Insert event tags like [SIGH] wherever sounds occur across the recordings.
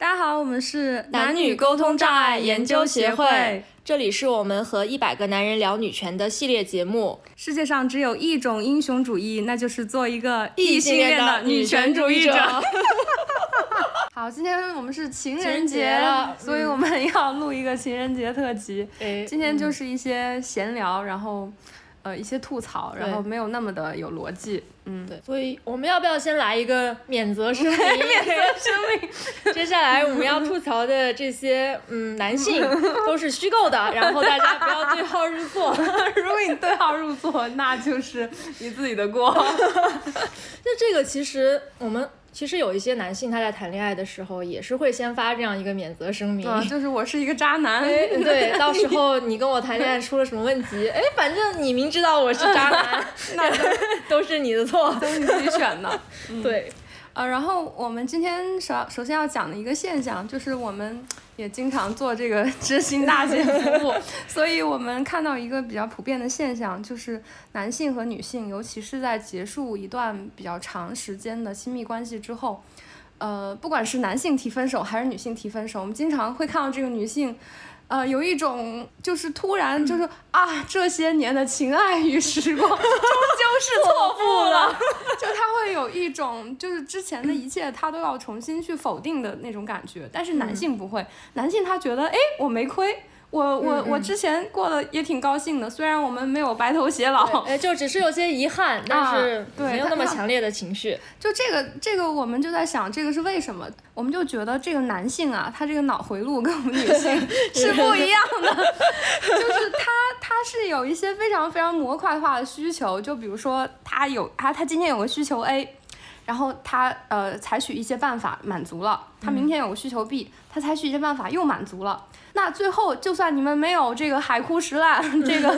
大家好，我们是男女沟通障碍研究协会，这里是我们和一百个男人聊女权的系列节目。世界上只有一种英雄主义，那就是做一个异性恋的女权主义者。[LAUGHS] 好，今天我们是情人节，所以我们要录一个情人节特辑。今天就是一些闲聊，然后。呃，一些吐槽，然后没有那么的有逻辑，嗯，对，所以我们要不要先来一个免责声明？[LAUGHS] 免责声明。[LAUGHS] 接下来我们要吐槽的这些，嗯，男性 [LAUGHS] 都是虚构的，然后大家不要对号入座。如果你对号入座，那就是你自己的锅。就这个其实我们。其实有一些男性他在谈恋爱的时候也是会先发这样一个免责声明，啊就是我是一个渣男。对，到时候你跟我谈恋爱出了什么问题，哎，反正你明知道我是渣男，那都是你的错，[LAUGHS] 都是你自己选的。[LAUGHS] 对。呃，然后我们今天首首先要讲的一个现象，就是我们也经常做这个知心大姐 [LAUGHS] 服务，所以我们看到一个比较普遍的现象，就是男性和女性，尤其是在结束一段比较长时间的亲密关系之后，呃，不管是男性提分手还是女性提分手，我们经常会看到这个女性。呃，有一种就是突然就是啊，这些年的情爱与时光 [LAUGHS] 终究是错付了，就他会有一种就是之前的一切他都要重新去否定的那种感觉，但是男性不会，男性他觉得哎，我没亏。我我我之前过得也挺高兴的，虽然我们没有白头偕老，哎，就只是有些遗憾，但是没有那么强烈的情绪。就这个这个，我们就在想，这个是为什么？我们就觉得这个男性啊，他这个脑回路跟我们女性 [LAUGHS] 是不一样的，就是他他是有一些非常非常模块化的需求，就比如说他有他他今天有个需求 A，然后他呃采取一些办法满足了，他明天有个需求 B，他采取一些办法又满足了。那最后，就算你们没有这个海枯石烂，[LAUGHS] 这个，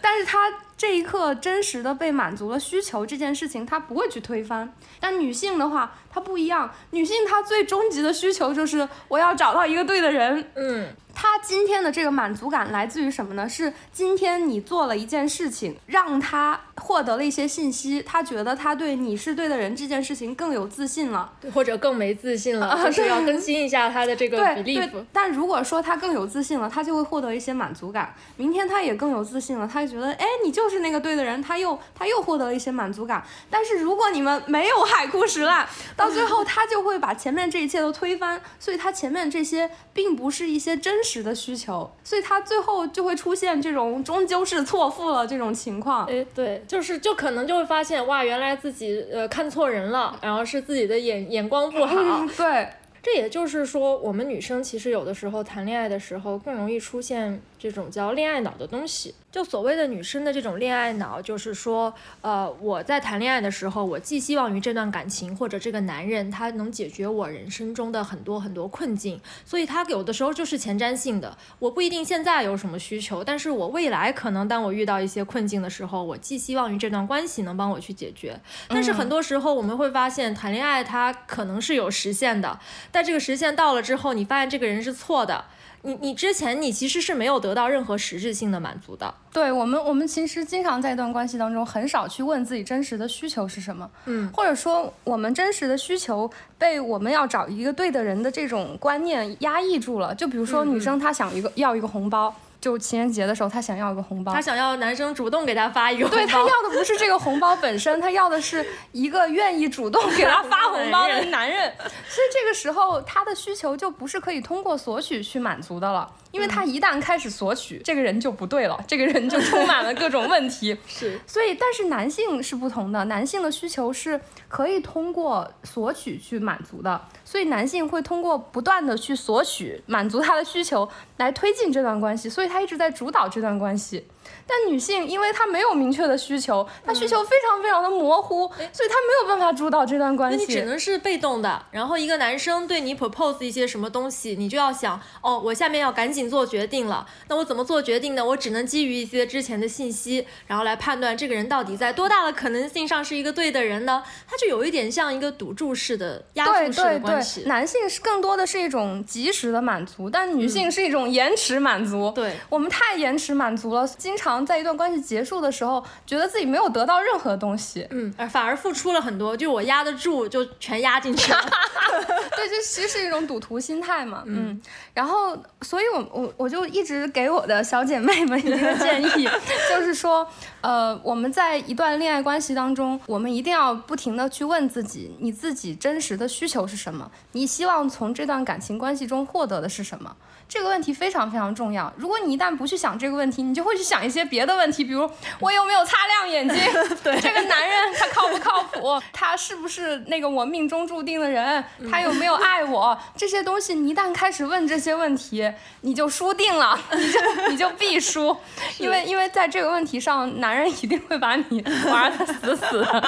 但是他这一刻真实的被满足了需求这件事情，他不会去推翻。但女性的话，她不一样，女性她最终极的需求就是我要找到一个对的人，嗯。他今天的这个满足感来自于什么呢？是今天你做了一件事情，让他获得了一些信息，他觉得他对你是对的人这件事情更有自信了，或者更没自信了，就是要更新一下他的这个比例。对，但如果说他更有自信了，他就会获得一些满足感。明天他也更有自信了，他就觉得，哎，你就是那个对的人，他又他又获得了一些满足感。但是如果你们没有海枯石烂，到最后他就会把前面这一切都推翻，所以他前面这些并不是一些真实。实的需求，所以他最后就会出现这种终究是错付了这种情况。哎，对，就是就可能就会发现，哇，原来自己呃看错人了，然后是自己的眼眼光不好。对。这也就是说，我们女生其实有的时候谈恋爱的时候更容易出现这种叫恋爱脑的东西。就所谓的女生的这种恋爱脑，就是说，呃，我在谈恋爱的时候，我寄希望于这段感情或者这个男人，他能解决我人生中的很多很多困境。所以他有的时候就是前瞻性的。我不一定现在有什么需求，但是我未来可能当我遇到一些困境的时候，我寄希望于这段关系能帮我去解决。但是很多时候我们会发现，谈恋爱它可能是有实现的。但这个实现到了之后，你发现这个人是错的，你你之前你其实是没有得到任何实质性的满足的。对我们，我们其实经常在一段关系当中很少去问自己真实的需求是什么，嗯，或者说我们真实的需求被我们要找一个对的人的这种观念压抑住了。就比如说女生她想一个要一个红包。就情人节的时候，她想要一个红包，她想要男生主动给她发一个红包。对她要的不是这个红包本身，她要的是一个愿意主动给她发红包的男人。所以这个时候，她的需求就不是可以通过索取去满足的了。因为他一旦开始索取，这个人就不对了，[LAUGHS] 这个人就充满了各种问题。[LAUGHS] 是，所以但是男性是不同的，男性的需求是可以通过索取去满足的，所以男性会通过不断的去索取满足他的需求来推进这段关系，所以他一直在主导这段关系。但女性，因为她没有明确的需求，她需求非常非常的模糊，所以她没有办法主导这段关系。那你只能是被动的。然后一个男生对你 propose 一些什么东西，你就要想，哦，我下面要赶紧做决定了。那我怎么做决定呢？我只能基于一些之前的信息，然后来判断这个人到底在多大的可能性上是一个对的人呢？他就有一点像一个赌注式的压注式的关系。男性是更多的是一种及时的满足，但女性是一种延迟满足。对我们太延迟满足了。经常在一段关系结束的时候，觉得自己没有得到任何东西，嗯，而反而付出了很多，就我压得住，就全压进去了。[LAUGHS] 对，这其实是一种赌徒心态嘛，嗯。然后，所以我我我就一直给我的小姐妹们一个建议，[LAUGHS] 就是说，呃，我们在一段恋爱关系当中，我们一定要不停的去问自己，你自己真实的需求是什么？你希望从这段感情关系中获得的是什么？这个问题非常非常重要。如果你一旦不去想这个问题，你就会去想一些别的问题，比如我有没有擦亮眼睛？[LAUGHS] 对，这个男人他靠不靠谱？他是不是那个我命中注定的人？他有没有爱我？这些东西你一旦开始问这些问题，你就输定了，你就你就必输，[LAUGHS] 因为因为在这个问题上，男人一定会把你玩的死死的，[LAUGHS]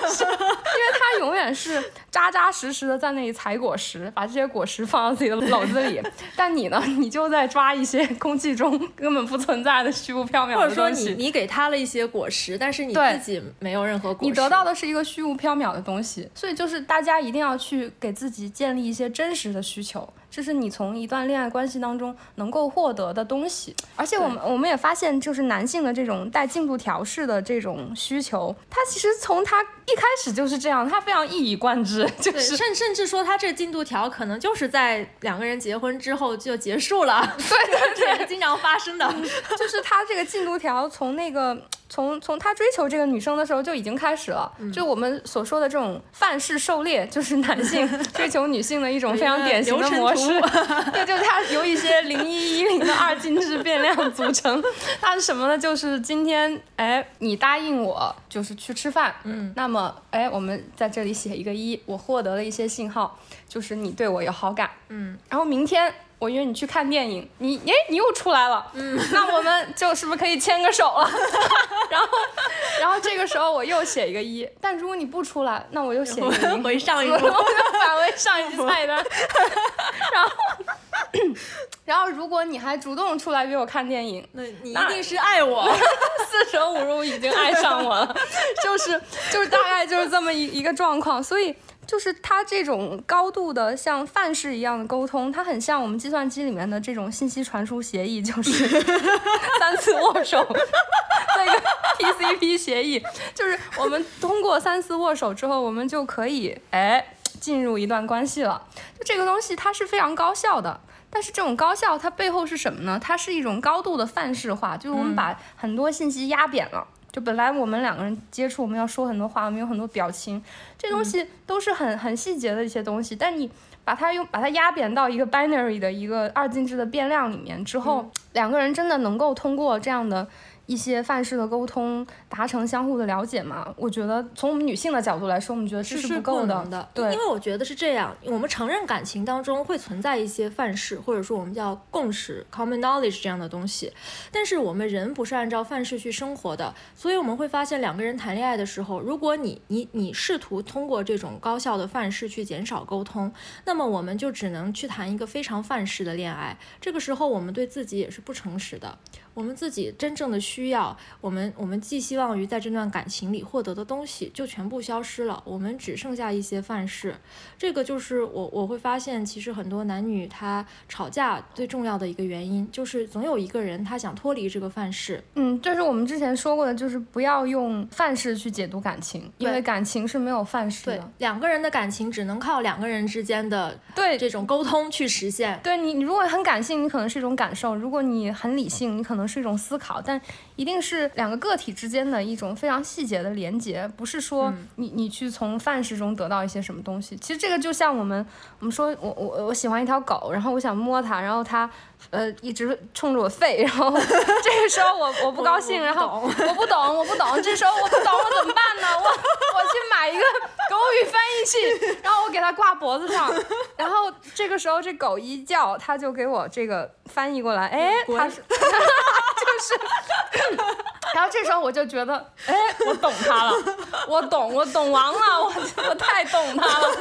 就是因为他永远是扎扎实实的在那里采果实，把这些果实放到自己的篓子里，[LAUGHS] 但你呢？你就在抓一些空气中根本不存在的虚无缥缈的东西，或者说你你给他了一些果实，但是你自己没有任何果实，你得到的是一个虚无缥缈的东西。所以就是大家一定要去给自己建立一些真实的需求。这是你从一段恋爱关系当中能够获得的东西，而且我们我们也发现，就是男性的这种带进度条式的这种需求，他其实从他一开始就是这样，他非常一以贯之，就是甚甚至说他这进度条可能就是在两个人结婚之后就结束了，对对对，[LAUGHS] 经常发生的，就是他这个进度条从那个。从从他追求这个女生的时候就已经开始了，就我们所说的这种范式狩猎，就是男性 [LAUGHS] 追求女性的一种非常典型的模式。[LAUGHS] 对，就是它由一些零一一零的二进制变量组成。它是什么呢？就是今天，哎，你答应我，就是去吃饭。嗯。那么，哎，我们在这里写一个一，我获得了一些信号，就是你对我有好感。嗯。然后明天。我约你去看电影，你哎，你又出来了，嗯，那我们就是不是可以牵个手了？[LAUGHS] 然后，然后这个时候我又写一个一，但如果你不出来，那我又写一个零，回上一步，[LAUGHS] 返回上一菜单。[LAUGHS] 然后，[COUGHS] 然后如果你还主动出来约我看电影，那你一定是爱我，四舍五入已经爱上我了，就是就是大概就是这么一一个状况，所以。就是它这种高度的像范式一样的沟通，它很像我们计算机里面的这种信息传输协议，就是 [LAUGHS] 三次握手那个 TCP 协议，就是我们通过三次握手之后，我们就可以哎进入一段关系了。就这个东西它是非常高效的，但是这种高效它背后是什么呢？它是一种高度的范式化，就是我们把很多信息压扁了。就本来我们两个人接触，我们要说很多话，我们有很多表情，这东西都是很很细节的一些东西。但你把它用把它压扁到一个 binary 的一个二进制的变量里面之后，两个人真的能够通过这样的。一些范式的沟通，达成相互的了解嘛？我觉得从我们女性的角度来说，我们觉得这是不够的。对，因为我觉得是这样，我们承认感情当中会存在一些范式，或者说我们叫共识 （common knowledge） 这样的东西，但是我们人不是按照范式去生活的，所以我们会发现两个人谈恋爱的时候，如果你你你试图通过这种高效的范式去减少沟通，那么我们就只能去谈一个非常范式的恋爱。这个时候，我们对自己也是不诚实的。我们自己真正的需要，我们我们寄希望于在这段感情里获得的东西，就全部消失了。我们只剩下一些范式，这个就是我我会发现，其实很多男女他吵架最重要的一个原因，就是总有一个人他想脱离这个范式。嗯，这是我们之前说过的，就是不要用范式去解读感情，因为感情是没有范式的。两个人的感情只能靠两个人之间的对这种沟通去实现。对你，你如果很感性，你可能是一种感受；如果你很理性，你可能。是一种思考，但一定是两个个体之间的一种非常细节的连接，不是说你你去从范式中得到一些什么东西。其实这个就像我们我们说我我我喜欢一条狗，然后我想摸它，然后它呃一直冲着我吠，然后 [LAUGHS] 这个时候我我不高兴，然后我不懂我不懂，这时候我不懂我怎么办呢？我 [LAUGHS] 我去买一个狗语翻译器，然后我给它挂脖子上，然后这个时候这狗一叫，它就给我这个翻译过来，哎，它 [LAUGHS] 是。就是，[LAUGHS] 然后这时候我就觉得，哎，我懂他了，我懂，我懂王了，我我太懂他了。[LAUGHS]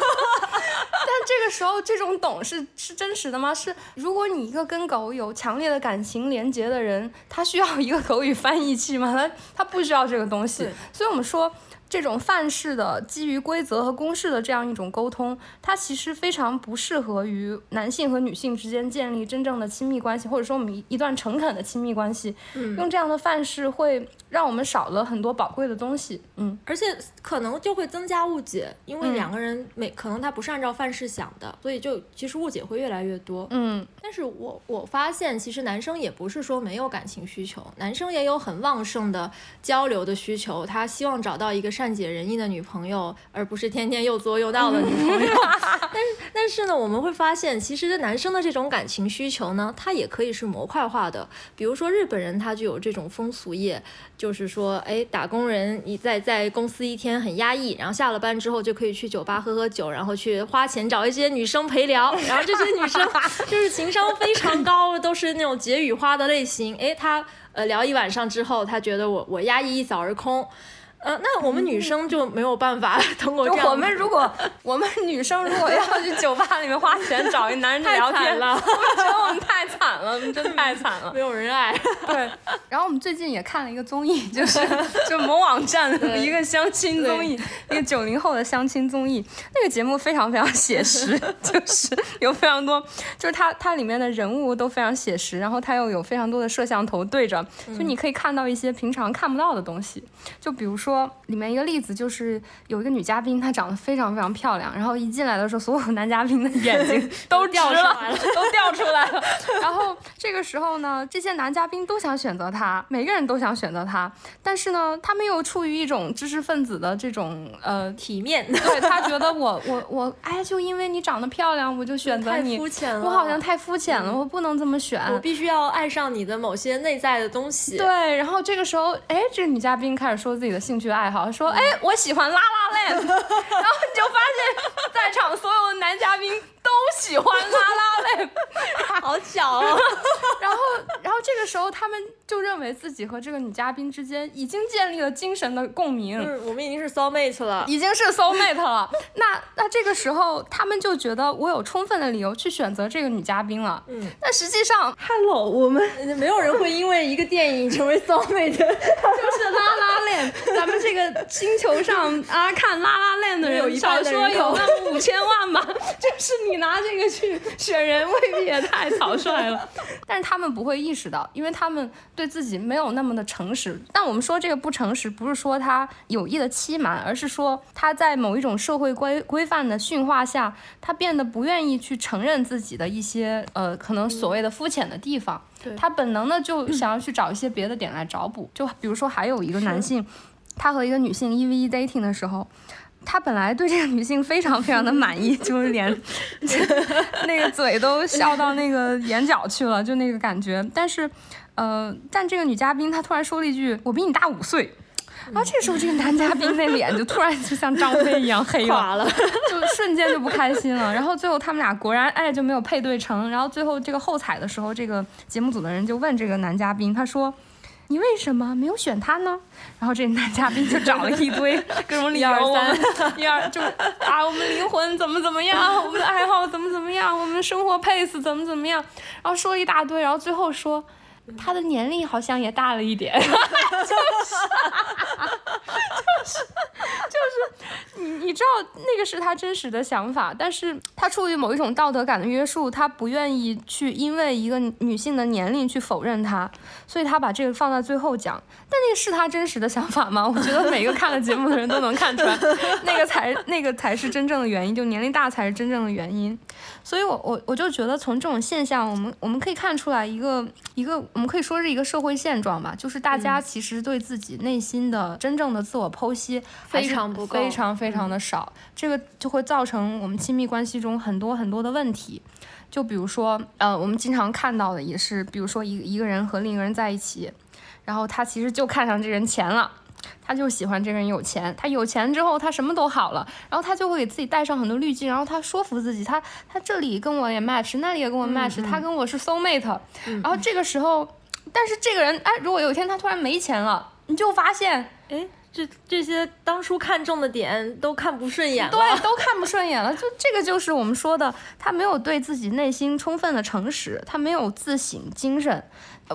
但这个时候，这种懂是是真实的吗？是，如果你一个跟狗有强烈的感情连接的人，他需要一个口语翻译器吗？他他不需要这个东西。所以我们说。这种范式的基于规则和公式的这样一种沟通，它其实非常不适合于男性和女性之间建立真正的亲密关系，或者说我们一段诚恳的亲密关系。嗯，用这样的范式会让我们少了很多宝贵的东西。嗯，而且可能就会增加误解，因为两个人每可能他不是按照范式想的，所以就其实误解会越来越多。嗯，但是我我发现其实男生也不是说没有感情需求，男生也有很旺盛的交流的需求，他希望找到一个善善解人意的女朋友，而不是天天又作又闹的女朋友。[LAUGHS] 但是但是呢，我们会发现，其实男生的这种感情需求呢，它也可以是模块化的。比如说日本人，他就有这种风俗业，就是说，哎，打工人你在在公司一天很压抑，然后下了班之后就可以去酒吧喝喝酒，然后去花钱找一些女生陪聊，然后这些女生就是情商非常高，都是那种解语花的类型。哎，他呃聊一晚上之后，他觉得我我压抑一扫而空。呃，那我们女生就没有办法 [LAUGHS] 通过这样。我们如果 [LAUGHS] 我们女生如果要去酒吧里面花钱找一男人 [LAUGHS] 聊天了，我觉得我们太惨了，我们真太惨了，没有人爱。对。然后我们最近也看了一个综艺，就是就某网站的一个相亲综艺，一个九零后的相亲综艺。那个节目非常非常写实，就是有非常多，就是它它里面的人物都非常写实，然后它又有非常多的摄像头对着，就你可以看到一些平常看不到的东西，就比如说。说里面一个例子就是有一个女嘉宾，她长得非常非常漂亮，然后一进来的时候，所有男嘉宾的 [LAUGHS] 眼睛都掉出来了，[LAUGHS] 都掉出来了。然后这个时候呢，这些男嘉宾都想选择她，每个人都想选择她，但是呢，他们又出于一种知识分子的这种呃 [LAUGHS] 体面，对他觉得我我我哎，就因为你长得漂亮，我就选择你，太肤浅了，我好像太肤浅了，我不能这么选，我必须要爱上你的某些内在的东西。对，然后这个时候，哎，这个女嘉宾开始说自己的兴趣。爱好说，哎，我喜欢拉拉链，[LAUGHS] 然后你就发现，在场所有的男嘉宾。都喜欢拉拉链，[LAUGHS] 好巧哦。时候他们就认为自己和这个女嘉宾之间已经建立了精神的共鸣，嗯，我们已经是 soul mate 了，已经是 soul mate 了。那那这个时候他们就觉得我有充分的理由去选择这个女嘉宾了。嗯，但实际上，hello，我们没有人会因为一个电影成为 soul [LAUGHS] mate，就是拉拉链。咱们这个星球上啊，看拉拉链的人少说有那么五千万吧，[LAUGHS] 就是。你拿这个去选人，未必也太草率了。[LAUGHS] 但是他们不会意识到，因为他们对自己没有那么的诚实。但我们说这个不诚实，不是说他有意的欺瞒，而是说他在某一种社会规规范的驯化下，他变得不愿意去承认自己的一些呃可能所谓的肤浅的地方。他本能的就想要去找一些别的点来找补。就比如说，还有一个男性，他和一个女性一 v 一 dating 的时候。他本来对这个女性非常非常的满意，[LAUGHS] 就是连 [LAUGHS] 那个嘴都笑到那个眼角去了，就那个感觉。但是，呃，但这个女嘉宾她突然说了一句：“我比你大五岁。”然后这时候这个男嘉宾那脸就突然就像张飞一样黑了，[LAUGHS] 就瞬间就不开心了。然后最后他们俩果然哎就没有配对成。然后最后这个后采的时候，这个节目组的人就问这个男嘉宾，他说。你为什么没有选他呢？然后这男嘉宾就找了一堆 [LAUGHS] 各种理由，一二 [LAUGHS] 就啊，我们灵魂怎么怎么样，[LAUGHS] 我们的爱好怎么怎么样，我们生活 pace 怎么怎么样，然后说了一大堆，然后最后说。他的年龄好像也大了一点，就是就是就是你你知道那个是他真实的想法，但是他出于某一种道德感的约束，他不愿意去因为一个女性的年龄去否认他，所以他把这个放在最后讲。但那个是他真实的想法吗？我觉得每个看了节目的人都能看出来，[LAUGHS] 那个才那个才是真正的原因，就年龄大才是真正的原因。所以我我我就觉得从这种现象，我们我们可以看出来一个一个。我们可以说是一个社会现状吧，就是大家其实对自己内心的真正的自我剖析非常不够，非常非常的少，这个就会造成我们亲密关系中很多很多的问题。就比如说，呃，我们经常看到的也是，比如说一一个人和另一个人在一起，然后他其实就看上这人钱了。他就喜欢这个人有钱，他有钱之后他什么都好了，然后他就会给自己带上很多滤镜，然后他说服自己，他他这里跟我也 match，那里也跟我 match，他跟我是 soul mate，然后这个时候，但是这个人哎，如果有一天他突然没钱了，你就发现，哎，这这些当初看中的点都看不顺眼了，对，[LAUGHS] 都看不顺眼了。就这个就是我们说的，他没有对自己内心充分的诚实，他没有自省精神。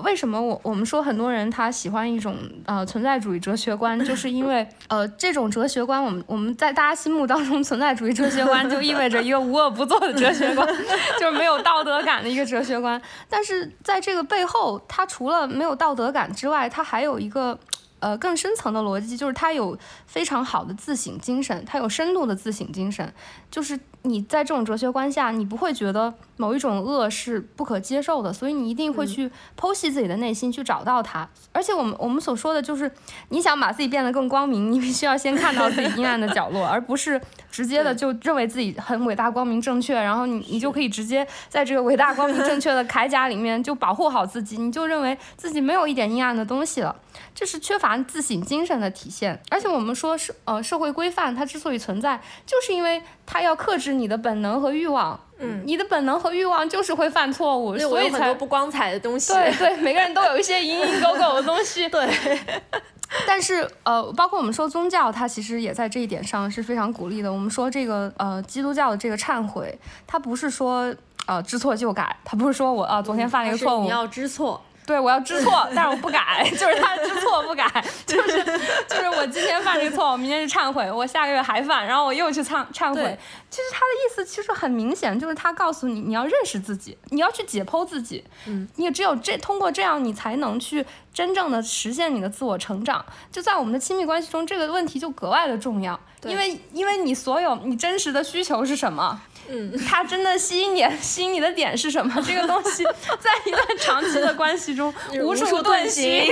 为什么我我们说很多人他喜欢一种呃存在主义哲学观，[LAUGHS] 就是因为呃这种哲学观，我们我们在大家心目当中存在主义哲学观 [LAUGHS] 就意味着一个无恶不作的哲学观，[LAUGHS] 就是没有道德感的一个哲学观。但是在这个背后，它除了没有道德感之外，它还有一个。呃，更深层的逻辑就是他有非常好的自省精神，他有深度的自省精神，就是你在这种哲学观下，你不会觉得某一种恶是不可接受的，所以你一定会去剖析自己的内心，去找到它。而且我们我们所说的就是，你想把自己变得更光明，你必须要先看到自己阴暗的角落，[LAUGHS] 而不是直接的就认为自己很伟大、光明、正确，然后你你就可以直接在这个伟大、光明、正确的铠甲里面就保护好自己，你就认为自己没有一点阴暗的东西了。这是缺乏自省精神的体现，而且我们说社呃社会规范它之所以存在，就是因为它要克制你的本能和欲望。嗯，你的本能和欲望就是会犯错误，所以才不光彩的东西。对对，每个人都有一些蝇营狗苟的东西。对，[LAUGHS] 但是呃，包括我们说宗教，它其实也在这一点上是非常鼓励的。我们说这个呃基督教的这个忏悔，它不是说呃知错就改，它不是说我啊昨天犯了一个错误，你要知错。对，我要知错，[LAUGHS] 但是我不改，[LAUGHS] 就是他知错不改，[LAUGHS] 就是就是我今天犯这个错，我明天去忏悔，我下个月还犯，然后我又去忏忏悔。其实他的意思其实很明显，就是他告诉你，你要认识自己，你要去解剖自己，嗯，你只有这通过这样，你才能去真正的实现你的自我成长。就在我们的亲密关系中，这个问题就格外的重要，因为因为你所有你真实的需求是什么？嗯，他真的吸引你吸引你的点是什么？[LAUGHS] 这个东西 [LAUGHS] 在一段长期的关系中无处遁形。[LAUGHS]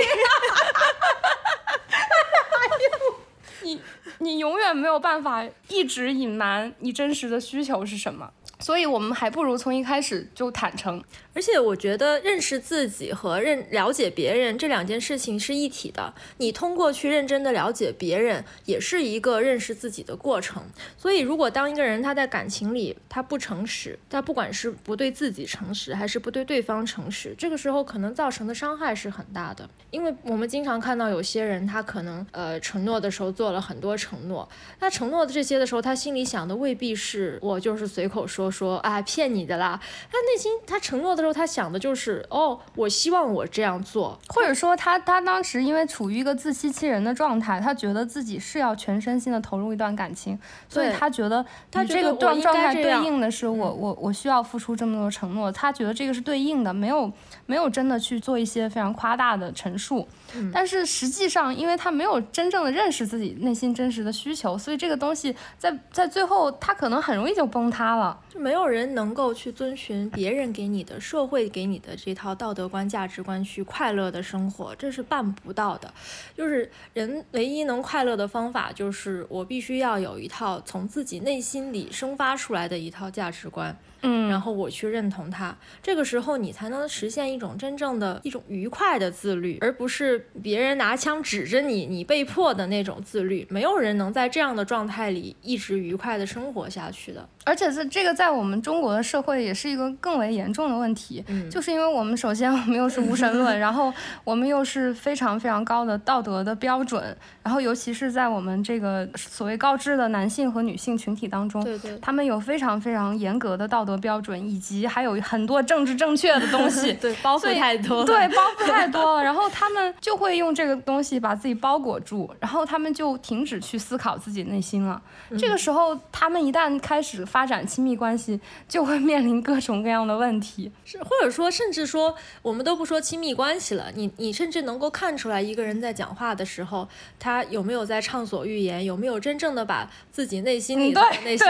你你永远没有办法一直隐瞒你真实的需求是什么，所以我们还不如从一开始就坦诚。而且我觉得认识自己和认了解别人这两件事情是一体的。你通过去认真的了解别人，也是一个认识自己的过程。所以，如果当一个人他在感情里他不诚实，他不管是不对自己诚实，还是不对对方诚实，这个时候可能造成的伤害是很大的。因为我们经常看到有些人，他可能呃承诺的时候做了很多承诺，他承诺的这些的时候，他心里想的未必是我就是随口说说啊骗你的啦，他内心他承诺的。时候他想的就是哦，我希望我这样做，或者说他他当时因为处于一个自欺欺人的状态，他觉得自己是要全身心的投入一段感情，所以他觉得他这个状状态对应的是我我我需要付出这么多承诺，他觉得这个是对应的，没有没有真的去做一些非常夸大的陈述，但是实际上因为他没有真正的认识自己内心真实的需求，所以这个东西在在最后他可能很容易就崩塌了，就没有人能够去遵循别人给你的。社会给你的这套道德观、价值观去快乐的生活，这是办不到的。就是人唯一能快乐的方法，就是我必须要有一套从自己内心里生发出来的一套价值观。嗯，然后我去认同他，这个时候你才能实现一种真正的一种愉快的自律，而不是别人拿枪指着你，你被迫的那种自律。没有人能在这样的状态里一直愉快的生活下去的。而且是这个在我们中国的社会也是一个更为严重的问题，就是因为我们首先我们又是无神论，[LAUGHS] 然后我们又是非常非常高的道德的标准，然后尤其是在我们这个所谓高知的男性和女性群体当中，对对，他们有非常非常严格的道德。标准以及还有很多政治正确的东西，[LAUGHS] 对包袱太多，对包袱太多了，[LAUGHS] 然后他们就会用这个东西把自己包裹住，然后他们就停止去思考自己内心了。这个时候，他们一旦开始发展亲密关系，就会面临各种各样的问题，是或者说甚至说，我们都不说亲密关系了，你你甚至能够看出来一个人在讲话的时候，他有没有在畅所欲言，有没有真正的把自己内心里的那些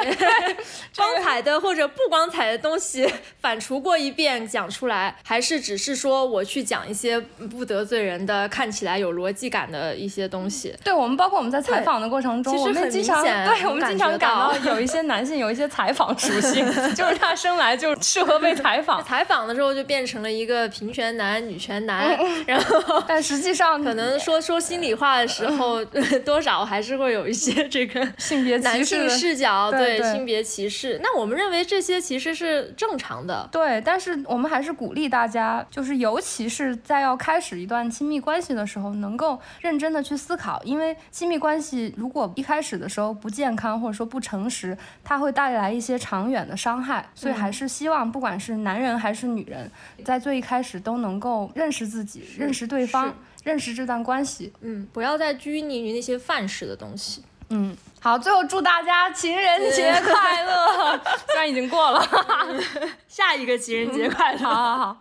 光彩 [LAUGHS] 的或者不光。彩的东西反刍过一遍讲出来，还是只是说我去讲一些不得罪人的、看起来有逻辑感的一些东西？对我们，包括我们在采访的过程中，我们经常 [LAUGHS] 对我们经常感到有一些男性有一些采访属性，[LAUGHS] 就是他生来就适合被采访。采访的时候就变成了一个平权男、女权男，然后 [LAUGHS] 但实际上可能说说心里话的时候，多少还是会有一些这个性别男性视角，对性别歧视。那我们认为这些其实。实是正常的。对，但是我们还是鼓励大家，就是尤其是在要开始一段亲密关系的时候，能够认真的去思考，因为亲密关系如果一开始的时候不健康或者说不诚实，它会带来一些长远的伤害。所以还是希望不管是男人还是女人，在最一开始都能够认识自己，认识对方，认识这段关系。嗯，不要再拘泥于那些范式的东西。嗯，好，最后祝大家情人节快乐，[LAUGHS] 虽然已经过了，[LAUGHS] 下一个情人节快乐。好好好。